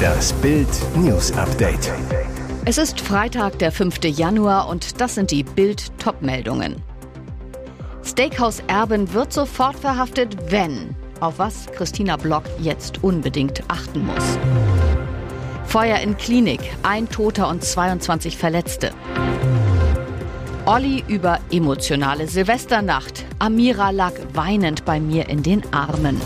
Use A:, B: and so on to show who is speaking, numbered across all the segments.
A: Das Bild News Update.
B: Es ist Freitag, der 5. Januar und das sind die Bild Topmeldungen. Steakhouse Erben wird sofort verhaftet, wenn auf was Christina Block jetzt unbedingt achten muss. Feuer in Klinik, ein Toter und 22 Verletzte. Olli über emotionale Silvesternacht. Amira lag weinend bei mir in den Armen.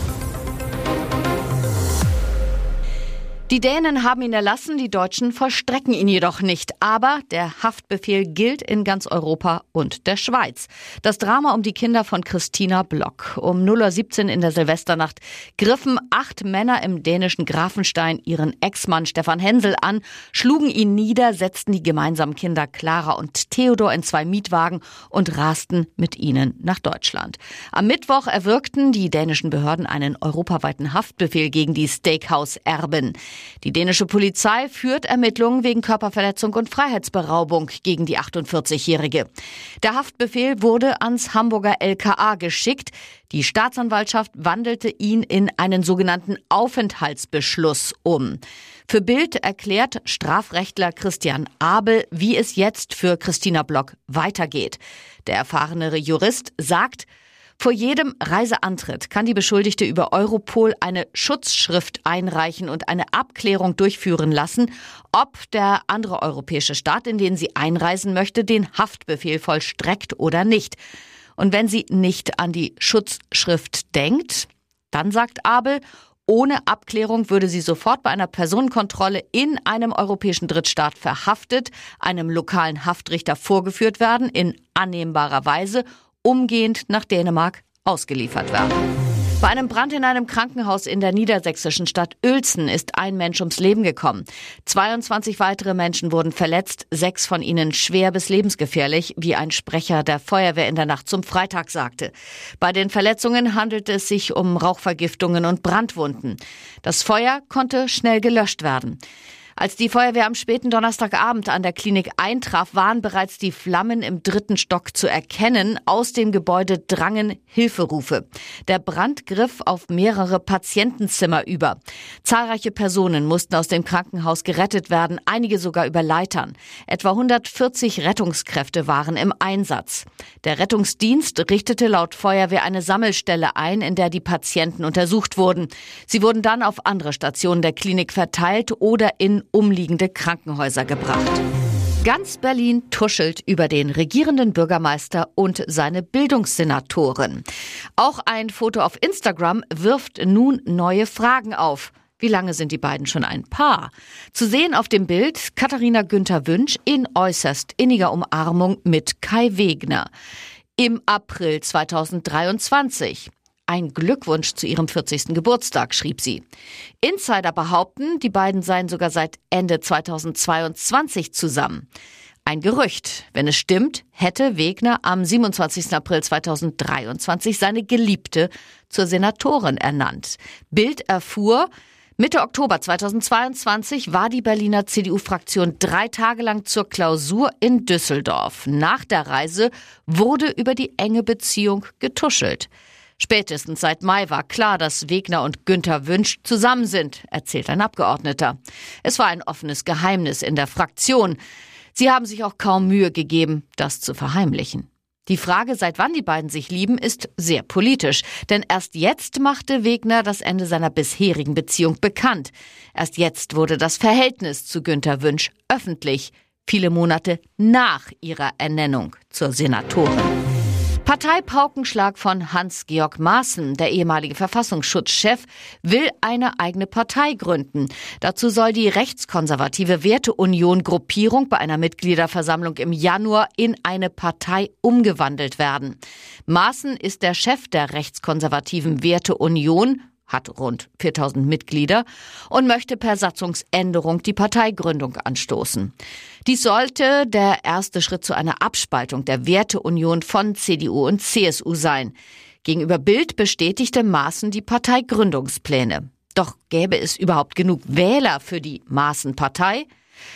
B: Die Dänen haben ihn erlassen, die Deutschen vollstrecken ihn jedoch nicht. Aber der Haftbefehl gilt in ganz Europa und der Schweiz. Das Drama um die Kinder von Christina Block. Um 0.17 Uhr in der Silvesternacht griffen acht Männer im dänischen Grafenstein ihren Ex-Mann Stefan Hensel an, schlugen ihn nieder, setzten die gemeinsamen Kinder Clara und Theodor in zwei Mietwagen und rasten mit ihnen nach Deutschland. Am Mittwoch erwirkten die dänischen Behörden einen europaweiten Haftbefehl gegen die Steakhouse-Erben. Die dänische Polizei führt Ermittlungen wegen Körperverletzung und Freiheitsberaubung gegen die 48-Jährige. Der Haftbefehl wurde ans Hamburger LKA geschickt. Die Staatsanwaltschaft wandelte ihn in einen sogenannten Aufenthaltsbeschluss um. Für Bild erklärt Strafrechtler Christian Abel, wie es jetzt für Christina Block weitergeht. Der erfahrene Jurist sagt, vor jedem Reiseantritt kann die Beschuldigte über Europol eine Schutzschrift einreichen und eine Abklärung durchführen lassen, ob der andere europäische Staat, in den sie einreisen möchte, den Haftbefehl vollstreckt oder nicht. Und wenn sie nicht an die Schutzschrift denkt, dann sagt Abel, ohne Abklärung würde sie sofort bei einer Personenkontrolle in einem europäischen Drittstaat verhaftet, einem lokalen Haftrichter vorgeführt werden, in annehmbarer Weise umgehend nach Dänemark ausgeliefert werden. Bei einem Brand in einem Krankenhaus in der niedersächsischen Stadt Uelzen ist ein Mensch ums Leben gekommen. 22 weitere Menschen wurden verletzt, sechs von ihnen schwer bis lebensgefährlich, wie ein Sprecher der Feuerwehr in der Nacht zum Freitag sagte. Bei den Verletzungen handelte es sich um Rauchvergiftungen und Brandwunden. Das Feuer konnte schnell gelöscht werden. Als die Feuerwehr am späten Donnerstagabend an der Klinik eintraf, waren bereits die Flammen im dritten Stock zu erkennen. Aus dem Gebäude drangen Hilferufe. Der Brand griff auf mehrere Patientenzimmer über. Zahlreiche Personen mussten aus dem Krankenhaus gerettet werden, einige sogar über Leitern. Etwa 140 Rettungskräfte waren im Einsatz. Der Rettungsdienst richtete laut Feuerwehr eine Sammelstelle ein, in der die Patienten untersucht wurden. Sie wurden dann auf andere Stationen der Klinik verteilt oder in umliegende Krankenhäuser gebracht. Ganz Berlin tuschelt über den regierenden Bürgermeister und seine Bildungssenatoren. Auch ein Foto auf Instagram wirft nun neue Fragen auf. Wie lange sind die beiden schon ein Paar? Zu sehen auf dem Bild Katharina Günther Wünsch in äußerst inniger Umarmung mit Kai Wegner. Im April 2023. Ein Glückwunsch zu ihrem 40. Geburtstag, schrieb sie. Insider behaupten, die beiden seien sogar seit Ende 2022 zusammen. Ein Gerücht. Wenn es stimmt, hätte Wegner am 27. April 2023 seine Geliebte zur Senatorin ernannt. Bild erfuhr, Mitte Oktober 2022 war die Berliner CDU-Fraktion drei Tage lang zur Klausur in Düsseldorf. Nach der Reise wurde über die enge Beziehung getuschelt. Spätestens seit Mai war klar, dass Wegner und Günther Wünsch zusammen sind, erzählt ein Abgeordneter. Es war ein offenes Geheimnis in der Fraktion. Sie haben sich auch kaum Mühe gegeben, das zu verheimlichen. Die Frage, seit wann die beiden sich lieben, ist sehr politisch. Denn erst jetzt machte Wegner das Ende seiner bisherigen Beziehung bekannt. Erst jetzt wurde das Verhältnis zu Günter Wünsch öffentlich. Viele Monate nach ihrer Ernennung zur Senatorin. Parteipaukenschlag von Hans-Georg Maaßen, der ehemalige Verfassungsschutzchef, will eine eigene Partei gründen. Dazu soll die rechtskonservative Werteunion Gruppierung bei einer Mitgliederversammlung im Januar in eine Partei umgewandelt werden. Maaßen ist der Chef der rechtskonservativen Werteunion hat rund 4000 Mitglieder und möchte per Satzungsänderung die Parteigründung anstoßen. Dies sollte der erste Schritt zu einer Abspaltung der Werteunion von CDU und CSU sein. Gegenüber Bild bestätigte Maaßen die Parteigründungspläne. Doch gäbe es überhaupt genug Wähler für die Maaßen-Partei?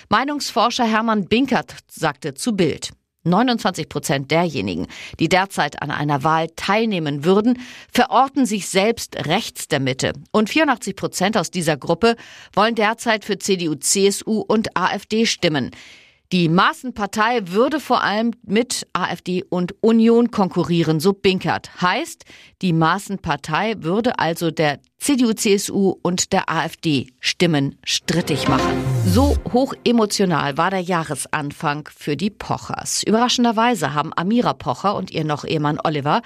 B: Meinungsforscher Hermann Binkert sagte zu Bild. 29 Prozent derjenigen, die derzeit an einer Wahl teilnehmen würden, verorten sich selbst rechts der Mitte. Und 84 Prozent aus dieser Gruppe wollen derzeit für CDU, CSU und AfD stimmen. Die Maßenpartei würde vor allem mit AfD und Union konkurrieren, so Binkert. Heißt, die Maßenpartei würde also der CDU, CSU und der AfD Stimmen strittig machen. So hoch emotional war der Jahresanfang für die Pochers. Überraschenderweise haben Amira Pocher und ihr noch Ehemann Oliver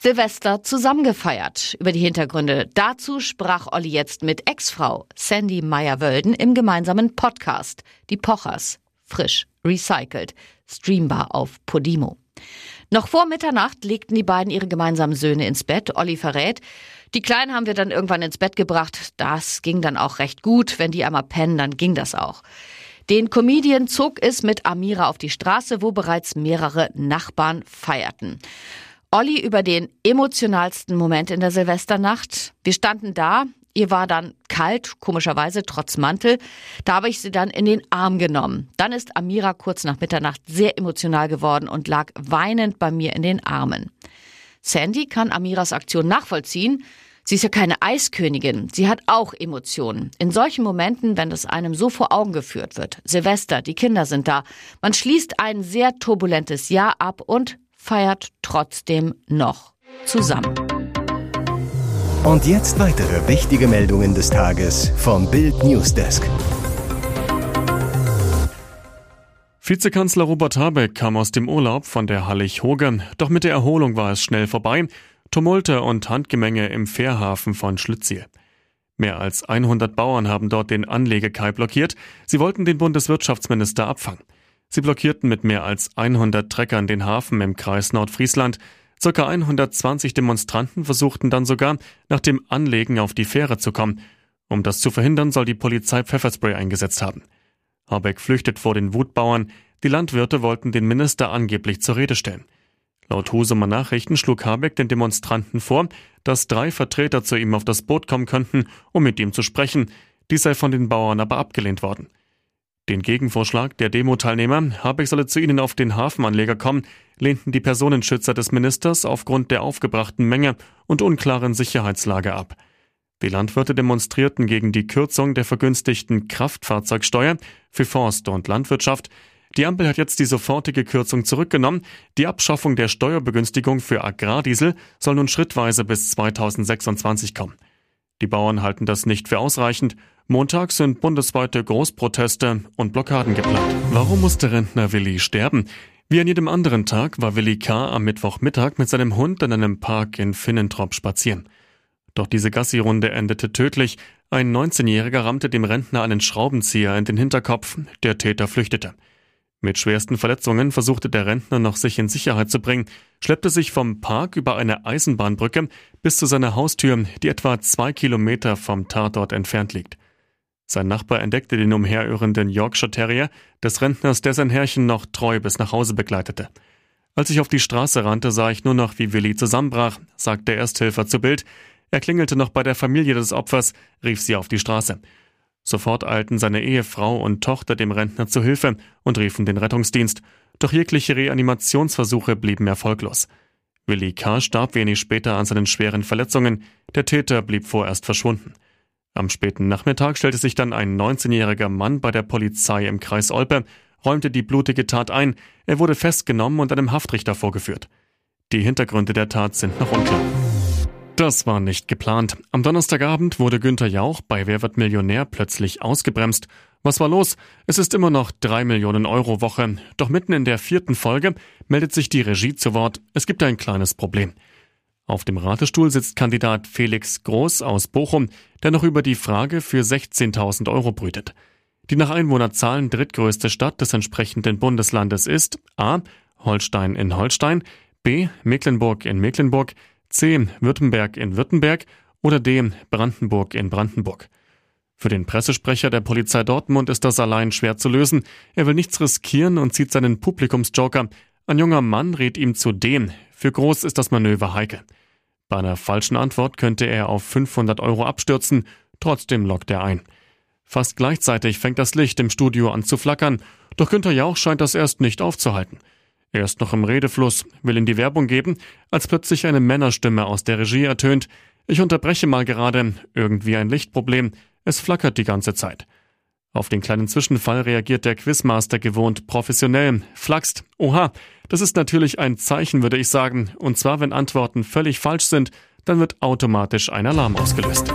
B: Silvester zusammengefeiert. Über die Hintergründe dazu sprach Olli jetzt mit Ex-Frau Sandy Meyer-Wölden im gemeinsamen Podcast Die Pochers frisch, recycelt, streambar auf Podimo. Noch vor Mitternacht legten die beiden ihre gemeinsamen Söhne ins Bett. Olli verrät, die Kleinen haben wir dann irgendwann ins Bett gebracht. Das ging dann auch recht gut. Wenn die einmal pennen, dann ging das auch. Den Comedian zog es mit Amira auf die Straße, wo bereits mehrere Nachbarn feierten. Olli über den emotionalsten Moment in der Silvesternacht. Wir standen da, Ihr war dann kalt, komischerweise trotz Mantel. Da habe ich sie dann in den Arm genommen. Dann ist Amira kurz nach Mitternacht sehr emotional geworden und lag weinend bei mir in den Armen. Sandy kann Amiras Aktion nachvollziehen. Sie ist ja keine Eiskönigin. Sie hat auch Emotionen. In solchen Momenten, wenn das einem so vor Augen geführt wird. Silvester, die Kinder sind da. Man schließt ein sehr turbulentes Jahr ab und feiert trotzdem noch zusammen.
A: Und jetzt weitere wichtige Meldungen des Tages vom Bild Newsdesk.
C: Vizekanzler Robert Habeck kam aus dem Urlaub von der Hallig-Hoge, doch mit der Erholung war es schnell vorbei. Tumulte und Handgemenge im Fährhafen von Schlütziel. Mehr als 100 Bauern haben dort den Anlegekai blockiert. Sie wollten den Bundeswirtschaftsminister abfangen. Sie blockierten mit mehr als 100 Treckern den Hafen im Kreis Nordfriesland. Circa 120 Demonstranten versuchten dann sogar, nach dem Anlegen auf die Fähre zu kommen. Um das zu verhindern, soll die Polizei Pfefferspray eingesetzt haben. Habeck flüchtet vor den Wutbauern. Die Landwirte wollten den Minister angeblich zur Rede stellen. Laut Husumer Nachrichten schlug Habeck den Demonstranten vor, dass drei Vertreter zu ihm auf das Boot kommen könnten, um mit ihm zu sprechen. Dies sei von den Bauern aber abgelehnt worden. Den Gegenvorschlag der Demo-Teilnehmer, Habeck solle zu ihnen auf den Hafenanleger kommen, lehnten die Personenschützer des Ministers aufgrund der aufgebrachten Menge und unklaren Sicherheitslage ab. Die Landwirte demonstrierten gegen die Kürzung der vergünstigten Kraftfahrzeugsteuer für Forst und Landwirtschaft. Die Ampel hat jetzt die sofortige Kürzung zurückgenommen. Die Abschaffung der Steuerbegünstigung für Agrardiesel soll nun schrittweise bis 2026 kommen. Die Bauern halten das nicht für ausreichend. Montag sind bundesweite Großproteste und Blockaden geplant. Warum musste Rentner Willi sterben? Wie an jedem anderen Tag war Willi K. am Mittwochmittag mit seinem Hund in einem Park in Finnentrop spazieren. Doch diese Gassi-Runde endete tödlich. Ein 19-Jähriger rammte dem Rentner einen Schraubenzieher in den Hinterkopf. Der Täter flüchtete. Mit schwersten Verletzungen versuchte der Rentner noch sich in Sicherheit zu bringen, schleppte sich vom Park über eine Eisenbahnbrücke bis zu seiner Haustür, die etwa zwei Kilometer vom Tatort entfernt liegt. Sein Nachbar entdeckte den umherirrenden Yorkshire Terrier des Rentners, der sein Herrchen noch treu bis nach Hause begleitete. Als ich auf die Straße rannte, sah ich nur noch, wie Willi zusammenbrach, sagte der Ersthelfer zu Bild. Er klingelte noch bei der Familie des Opfers, rief sie auf die Straße. Sofort eilten seine Ehefrau und Tochter dem Rentner zu Hilfe und riefen den Rettungsdienst. Doch jegliche Reanimationsversuche blieben erfolglos. Willi K. starb wenig später an seinen schweren Verletzungen. Der Täter blieb vorerst verschwunden. Am späten Nachmittag stellte sich dann ein 19-jähriger Mann bei der Polizei im Kreis Olpe, räumte die blutige Tat ein, er wurde festgenommen und einem Haftrichter vorgeführt. Die Hintergründe der Tat sind noch unklar. Das war nicht geplant. Am Donnerstagabend wurde Günther Jauch bei Wer wird Millionär plötzlich ausgebremst. Was war los? Es ist immer noch drei Millionen Euro Woche. Doch mitten in der vierten Folge meldet sich die Regie zu Wort. Es gibt ein kleines Problem. Auf dem Ratestuhl sitzt Kandidat Felix Groß aus Bochum, der noch über die Frage für 16.000 Euro brütet. Die nach Einwohnerzahlen drittgrößte Stadt des entsprechenden Bundeslandes ist A. Holstein in Holstein, B. Mecklenburg in Mecklenburg, C. Württemberg in Württemberg oder D. Brandenburg in Brandenburg. Für den Pressesprecher der Polizei Dortmund ist das allein schwer zu lösen. Er will nichts riskieren und zieht seinen Publikumsjoker. Ein junger Mann rät ihm zu dem. Für Groß ist das Manöver heikel. Bei einer falschen Antwort könnte er auf 500 Euro abstürzen. Trotzdem lockt er ein. Fast gleichzeitig fängt das Licht im Studio an zu flackern. Doch Günther Jauch scheint das erst nicht aufzuhalten. Er ist noch im Redefluss, will in die Werbung geben, als plötzlich eine Männerstimme aus der Regie ertönt. Ich unterbreche mal gerade, irgendwie ein Lichtproblem, es flackert die ganze Zeit. Auf den kleinen Zwischenfall reagiert der Quizmaster gewohnt professionell, flaxt. Oha, das ist natürlich ein Zeichen, würde ich sagen, und zwar wenn Antworten völlig falsch sind, dann wird automatisch ein Alarm ausgelöst.